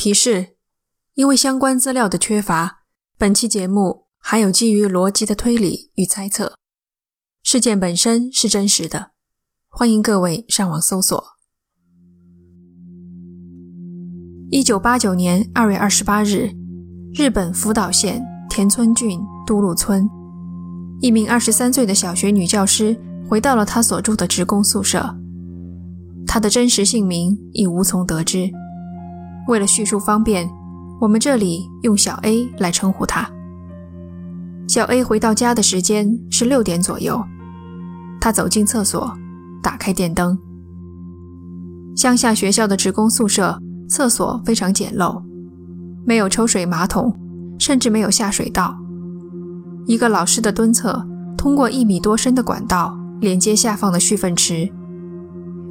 提示：因为相关资料的缺乏，本期节目还有基于逻辑的推理与猜测。事件本身是真实的，欢迎各位上网搜索。一九八九年二月二十八日，日本福岛县田村郡都路村，一名二十三岁的小学女教师回到了她所住的职工宿舍。她的真实姓名已无从得知。为了叙述方便，我们这里用小 A 来称呼他。小 A 回到家的时间是六点左右，他走进厕所，打开电灯。乡下学校的职工宿舍厕所非常简陋，没有抽水马桶，甚至没有下水道。一个老师的蹲厕通过一米多深的管道连接下方的蓄粪池，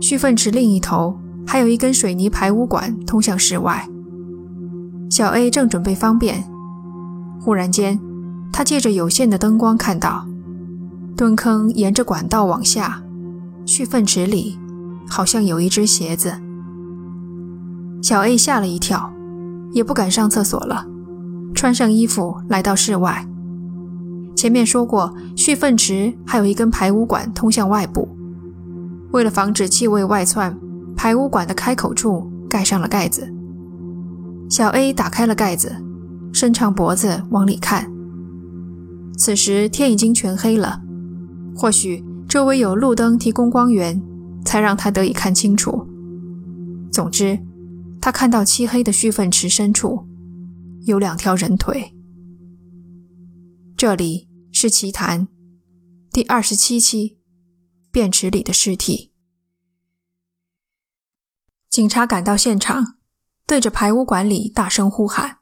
蓄粪池另一头。还有一根水泥排污管通向室外。小 A 正准备方便，忽然间，他借着有限的灯光看到，蹲坑沿着管道往下，蓄粪池里好像有一只鞋子。小 A 吓了一跳，也不敢上厕所了，穿上衣服来到室外。前面说过，蓄粪池还有一根排污管通向外部，为了防止气味外窜。排污管的开口处盖上了盖子。小 A 打开了盖子，伸长脖子往里看。此时天已经全黑了，或许周围有路灯提供光源，才让他得以看清楚。总之，他看到漆黑的蓄粪池深处有两条人腿。这里是奇谈第二十七期，便池里的尸体。警察赶到现场，对着排污管里大声呼喊，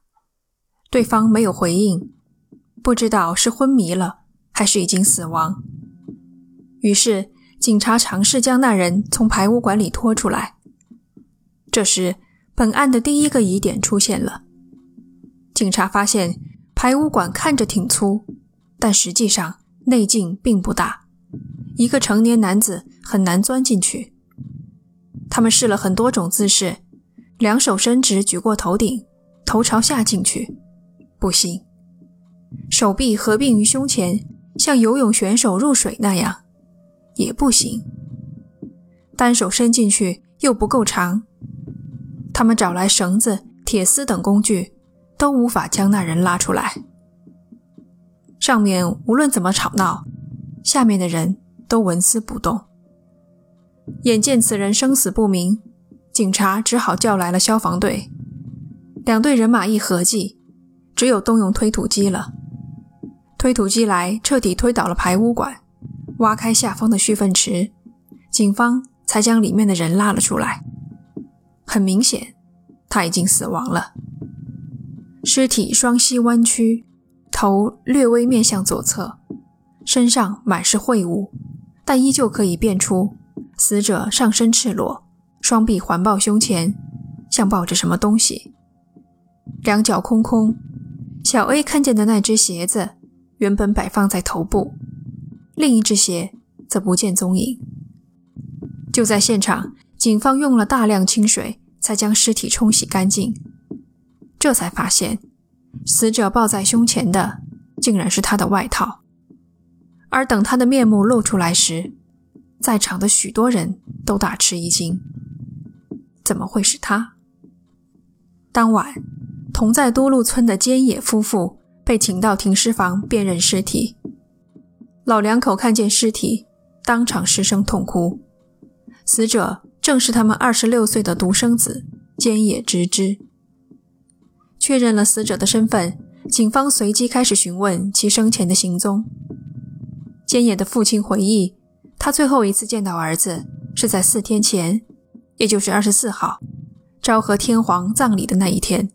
对方没有回应，不知道是昏迷了还是已经死亡。于是警察尝试将那人从排污管里拖出来。这时，本案的第一个疑点出现了。警察发现排污管看着挺粗，但实际上内径并不大，一个成年男子很难钻进去。他们试了很多种姿势，两手伸直举过头顶，头朝下进去，不行；手臂合并于胸前，像游泳选手入水那样，也不行。单手伸进去又不够长，他们找来绳子、铁丝等工具，都无法将那人拉出来。上面无论怎么吵闹，下面的人都纹丝不动。眼见此人生死不明，警察只好叫来了消防队。两队人马一合计，只有动用推土机了。推土机来，彻底推倒了排污管，挖开下方的蓄粪池，警方才将里面的人拉了出来。很明显，他已经死亡了。尸体双膝弯曲，头略微面向左侧，身上满是秽物，但依旧可以辨出。死者上身赤裸，双臂环抱胸前，像抱着什么东西。两脚空空。小 A 看见的那只鞋子原本摆放在头部，另一只鞋则不见踪影。就在现场，警方用了大量清水才将尸体冲洗干净，这才发现死者抱在胸前的竟然是他的外套。而等他的面目露出来时，在场的许多人都大吃一惊，怎么会是他？当晚，同在多路村的菅野夫妇被请到停尸房辨认尸体。老两口看见尸体，当场失声痛哭。死者正是他们二十六岁的独生子菅野直之。确认了死者的身份，警方随即开始询问其生前的行踪。菅野的父亲回忆。他最后一次见到儿子是在四天前，也就是二十四号，昭和天皇葬礼的那一天。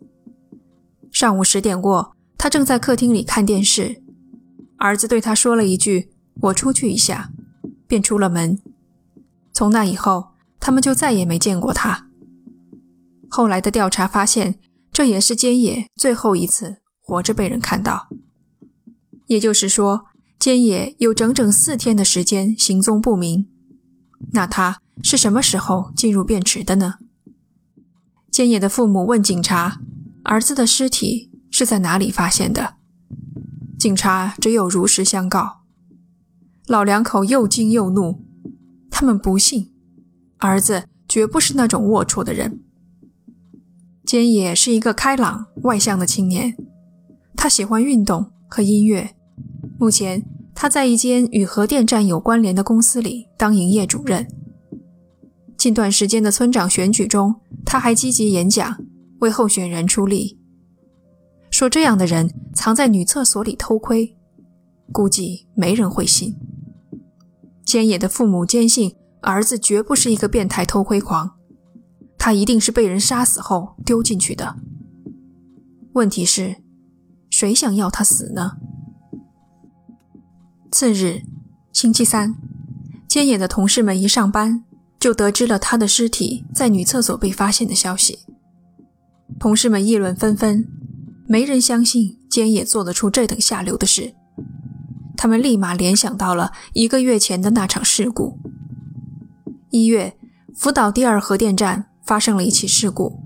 上午十点过，他正在客厅里看电视，儿子对他说了一句：“我出去一下”，便出了门。从那以后，他们就再也没见过他。后来的调查发现，这也是菅野最后一次活着被人看到。也就是说。菅野有整整四天的时间行踪不明，那他是什么时候进入便池的呢？菅野的父母问警察：“儿子的尸体是在哪里发现的？”警察只有如实相告。老两口又惊又怒，他们不信儿子绝不是那种龌龊的人。菅野是一个开朗外向的青年，他喜欢运动和音乐。目前他在一间与核电站有关联的公司里当营业主任。近段时间的村长选举中，他还积极演讲，为候选人出力。说这样的人藏在女厕所里偷窥，估计没人会信。千野的父母坚信儿子绝不是一个变态偷窥狂，他一定是被人杀死后丢进去的。问题是，谁想要他死呢？次日，星期三，菅野的同事们一上班就得知了他的尸体在女厕所被发现的消息。同事们议论纷纷，没人相信菅野做得出这等下流的事。他们立马联想到了一个月前的那场事故。一月，福岛第二核电站发生了一起事故，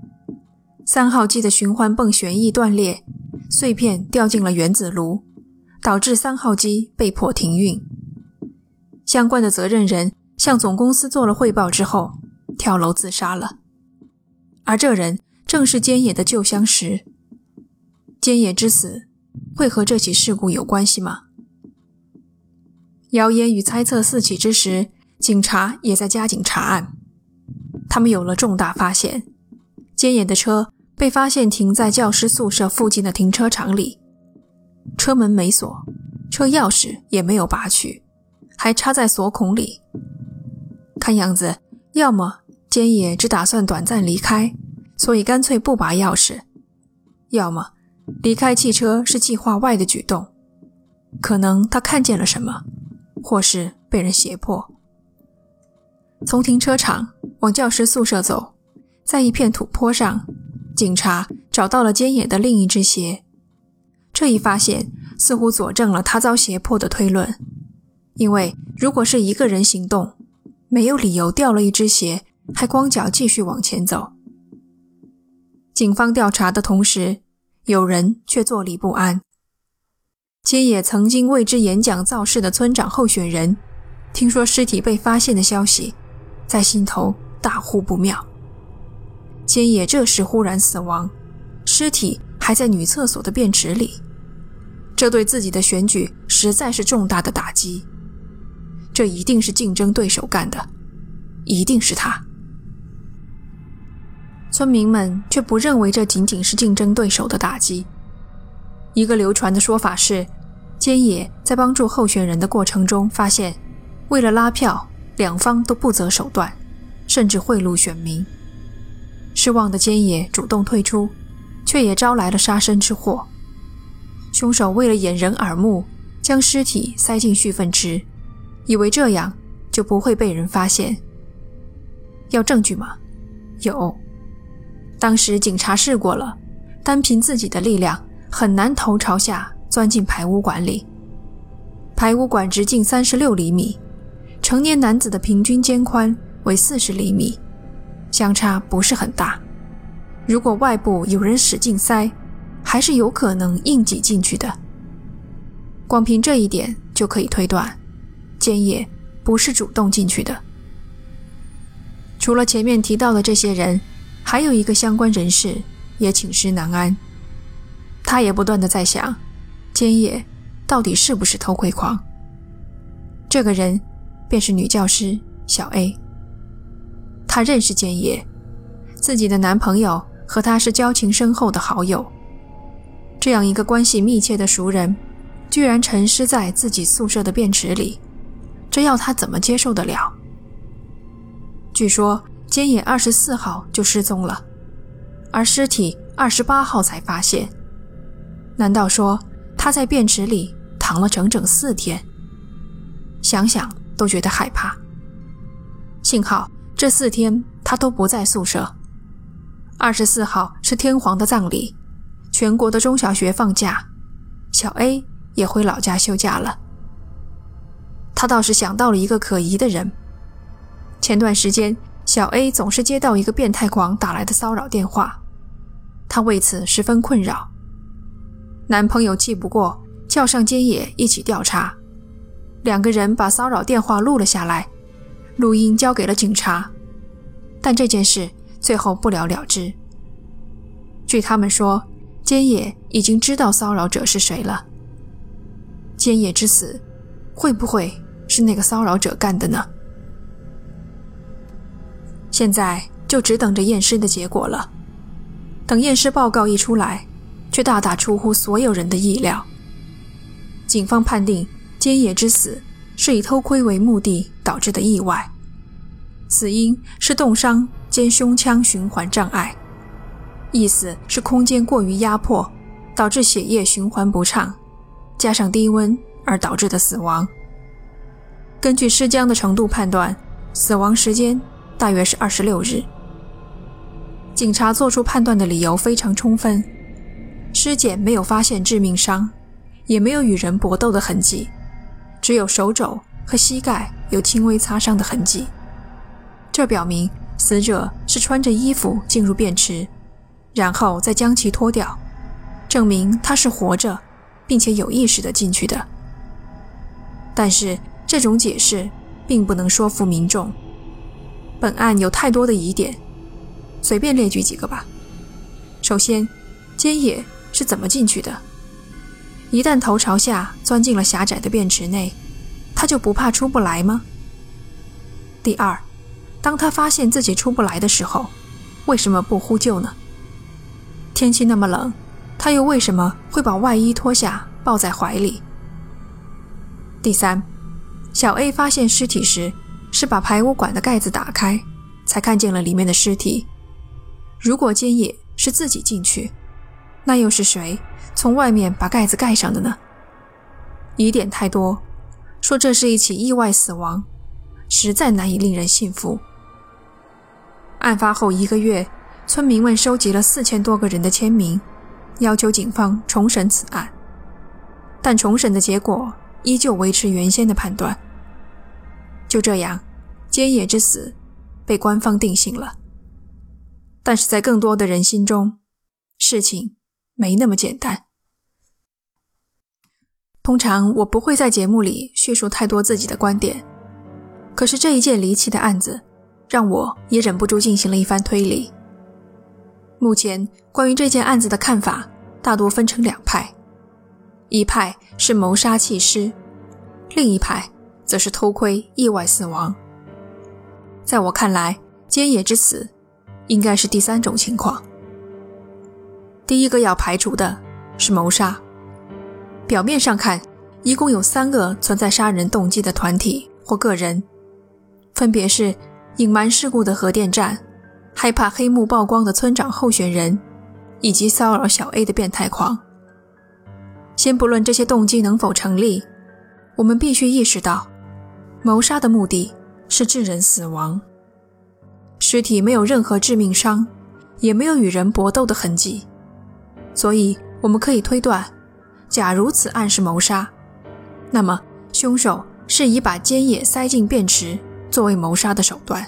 三号机的循环泵旋翼断裂，碎片掉进了原子炉，导致三号机被迫停运。相关的责任人向总公司做了汇报之后，跳楼自杀了。而这人正是菅野的旧相识。菅野之死会和这起事故有关系吗？谣言与猜测四起之时，警察也在加紧查案。他们有了重大发现：菅野的车被发现停在教师宿舍附近的停车场里，车门没锁，车钥匙也没有拔去，还插在锁孔里。看样子，要么菅野只打算短暂离开，所以干脆不拔钥匙；要么离开汽车是计划外的举动，可能他看见了什么。或是被人胁迫。从停车场往教师宿舍走，在一片土坡上，警察找到了菅野的另一只鞋。这一发现似乎佐证了他遭胁迫的推论，因为如果是一个人行动，没有理由掉了一只鞋还光脚继续往前走。警方调查的同时，有人却坐立不安。千野曾经为之演讲造势的村长候选人，听说尸体被发现的消息，在心头大呼不妙。千野这时忽然死亡，尸体还在女厕所的便池里，这对自己的选举实在是重大的打击。这一定是竞争对手干的，一定是他。村民们却不认为这仅仅是竞争对手的打击。一个流传的说法是。菅野在帮助候选人的过程中，发现为了拉票，两方都不择手段，甚至贿赂选民。失望的菅野主动退出，却也招来了杀身之祸。凶手为了掩人耳目，将尸体塞进蓄粪池，以为这样就不会被人发现。要证据吗？有。当时警察试过了，单凭自己的力量很难头朝下。钻进排污管里，排污管直径三十六厘米，成年男子的平均肩宽为四十厘米，相差不是很大。如果外部有人使劲塞，还是有可能硬挤进去的。光凭这一点就可以推断，菅野不是主动进去的。除了前面提到的这些人，还有一个相关人士也寝食难安，他也不断的在想。菅野到底是不是偷窥狂？这个人便是女教师小 A。她认识菅野，自己的男朋友和她是交情深厚的好友。这样一个关系密切的熟人，居然沉尸在自己宿舍的便池里，这要他怎么接受得了？据说菅野二十四号就失踪了，而尸体二十八号才发现。难道说？他在便池里躺了整整四天，想想都觉得害怕。幸好这四天他都不在宿舍。二十四号是天皇的葬礼，全国的中小学放假，小 A 也回老家休假了。他倒是想到了一个可疑的人。前段时间，小 A 总是接到一个变态狂打来的骚扰电话，她为此十分困扰。男朋友气不过，叫上菅野一起调查。两个人把骚扰电话录了下来，录音交给了警察，但这件事最后不了了之。据他们说，菅野已经知道骚扰者是谁了。菅野之死，会不会是那个骚扰者干的呢？现在就只等着验尸的结果了。等验尸报告一出来，却大大出乎所有人的意料。警方判定菅野之死是以偷窥为目的导致的意外，死因是冻伤兼胸腔循环障碍，意思是空间过于压迫，导致血液循环不畅，加上低温而导致的死亡。根据尸僵的程度判断，死亡时间。大约是二十六日。警察做出判断的理由非常充分，尸检没有发现致命伤，也没有与人搏斗的痕迹，只有手肘和膝盖有轻微擦伤的痕迹。这表明死者是穿着衣服进入便池，然后再将其脱掉，证明他是活着，并且有意识的进去的。但是这种解释并不能说服民众。本案有太多的疑点，随便列举几个吧。首先，菅野是怎么进去的？一旦头朝下钻进了狭窄的便池内，他就不怕出不来吗？第二，当他发现自己出不来的时候，为什么不呼救呢？天气那么冷，他又为什么会把外衣脱下抱在怀里？第三，小 A 发现尸体时。是把排污管的盖子打开，才看见了里面的尸体。如果菅野是自己进去，那又是谁从外面把盖子盖上的呢？疑点太多，说这是一起意外死亡，实在难以令人信服。案发后一个月，村民们收集了四千多个人的签名，要求警方重审此案，但重审的结果依旧维持原先的判断。就这样，菅野之死被官方定性了。但是在更多的人心中，事情没那么简单。通常我不会在节目里叙述太多自己的观点，可是这一件离奇的案子，让我也忍不住进行了一番推理。目前关于这件案子的看法大多分成两派，一派是谋杀弃尸，另一派。则是偷窥意外死亡。在我看来，菅野之死应该是第三种情况。第一个要排除的是谋杀。表面上看，一共有三个存在杀人动机的团体或个人，分别是隐瞒事故的核电站、害怕黑幕曝光的村长候选人，以及骚扰小 A 的变态狂。先不论这些动机能否成立，我们必须意识到。谋杀的目的是致人死亡，尸体没有任何致命伤，也没有与人搏斗的痕迹，所以我们可以推断，假如此案是谋杀，那么凶手是以把尖野塞进便池作为谋杀的手段。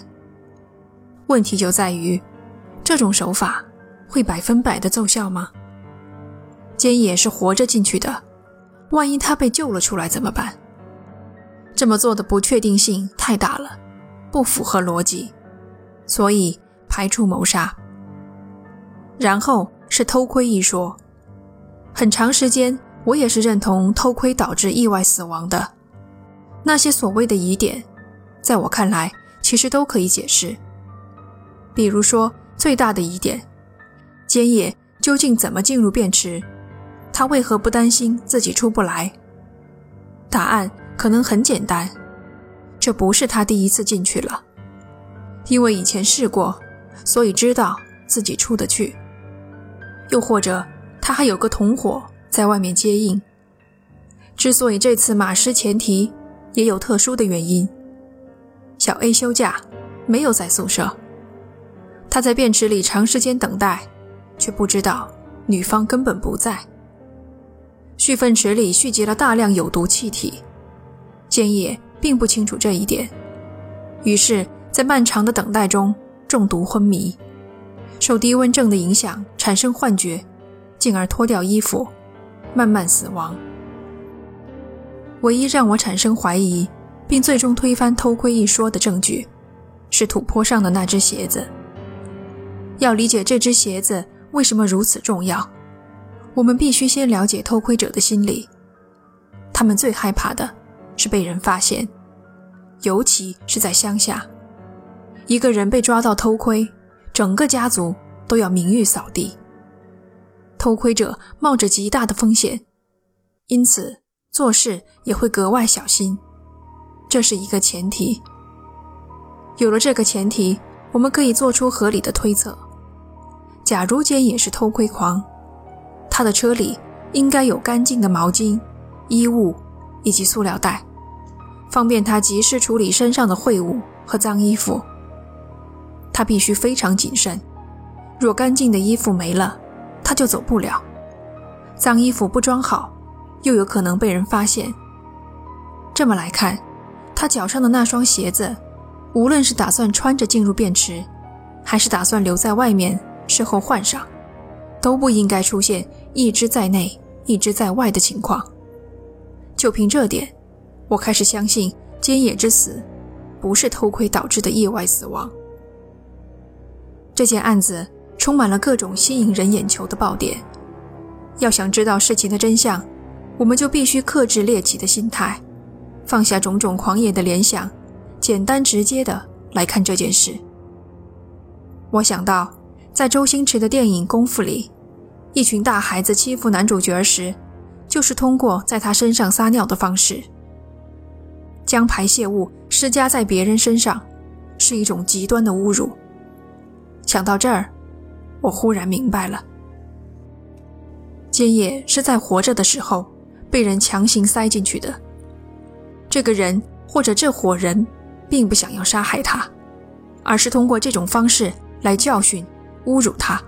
问题就在于，这种手法会百分百的奏效吗？坚野是活着进去的，万一他被救了出来怎么办？这么做的不确定性太大了，不符合逻辑，所以排除谋杀。然后是偷窥一说，很长时间我也是认同偷窥导致意外死亡的。那些所谓的疑点，在我看来其实都可以解释。比如说最大的疑点，菅野究竟怎么进入便池？他为何不担心自己出不来？答案。可能很简单，这不是他第一次进去了，因为以前试过，所以知道自己出得去。又或者他还有个同伙在外面接应。之所以这次马失前蹄，也有特殊的原因。小 A 休假，没有在宿舍，他在便池里长时间等待，却不知道女方根本不在。蓄粪池里蓄积了大量有毒气体。菅野并不清楚这一点，于是在漫长的等待中中毒昏迷，受低温症的影响产生幻觉，进而脱掉衣服，慢慢死亡。唯一让我产生怀疑，并最终推翻偷窥一说的证据，是土坡上的那只鞋子。要理解这只鞋子为什么如此重要，我们必须先了解偷窥者的心理。他们最害怕的是被人发现，尤其是在乡下。一个人被抓到偷窥，整个家族都要名誉扫地。偷窥者冒着极大的风险，因此做事也会格外小心。这是一个前提。有了这个前提，我们可以做出合理的推测。假如间也是偷窥狂，他的车里应该有干净的毛巾。衣物以及塑料袋，方便他及时处理身上的秽物和脏衣服。他必须非常谨慎，若干净的衣服没了，他就走不了；脏衣服不装好，又有可能被人发现。这么来看，他脚上的那双鞋子，无论是打算穿着进入便池，还是打算留在外面事后换上，都不应该出现一只在内、一只在外的情况。就凭这点，我开始相信菅野之死不是偷窥导致的意外死亡。这件案子充满了各种吸引人眼球的爆点。要想知道事情的真相，我们就必须克制猎奇的心态，放下种种狂野的联想，简单直接的来看这件事。我想到，在周星驰的电影《功夫》里，一群大孩子欺负男主角时。就是通过在他身上撒尿的方式，将排泄物施加在别人身上，是一种极端的侮辱。想到这儿，我忽然明白了：坚野是在活着的时候被人强行塞进去的。这个人或者这伙人，并不想要杀害他，而是通过这种方式来教训、侮辱他，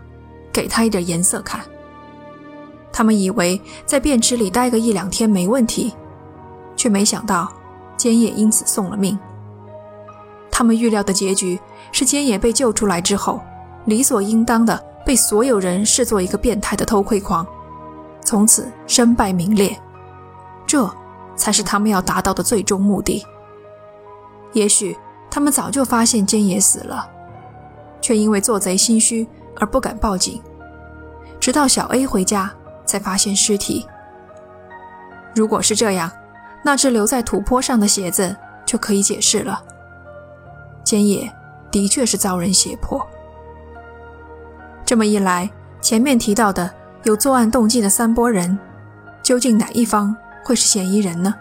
给他一点颜色看。他们以为在便池里待个一两天没问题，却没想到菅野因此送了命。他们预料的结局是菅野被救出来之后，理所应当的被所有人视作一个变态的偷窥狂，从此身败名裂。这才是他们要达到的最终目的。也许他们早就发现菅野死了，却因为做贼心虚而不敢报警，直到小 A 回家。才发现尸体。如果是这样，那只留在土坡上的鞋子就可以解释了。坚野的确是遭人胁迫。这么一来，前面提到的有作案动机的三拨人，究竟哪一方会是嫌疑人呢？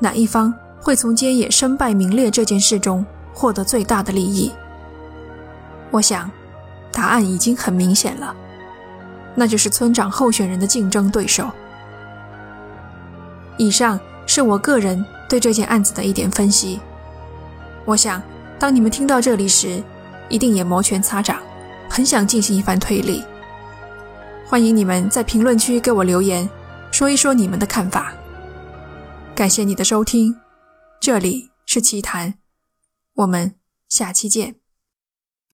哪一方会从坚野身败名裂这件事中获得最大的利益？我想，答案已经很明显了。那就是村长候选人的竞争对手。以上是我个人对这件案子的一点分析。我想，当你们听到这里时，一定也摩拳擦掌，很想进行一番推理。欢迎你们在评论区给我留言，说一说你们的看法。感谢你的收听，这里是奇谈，我们下期见。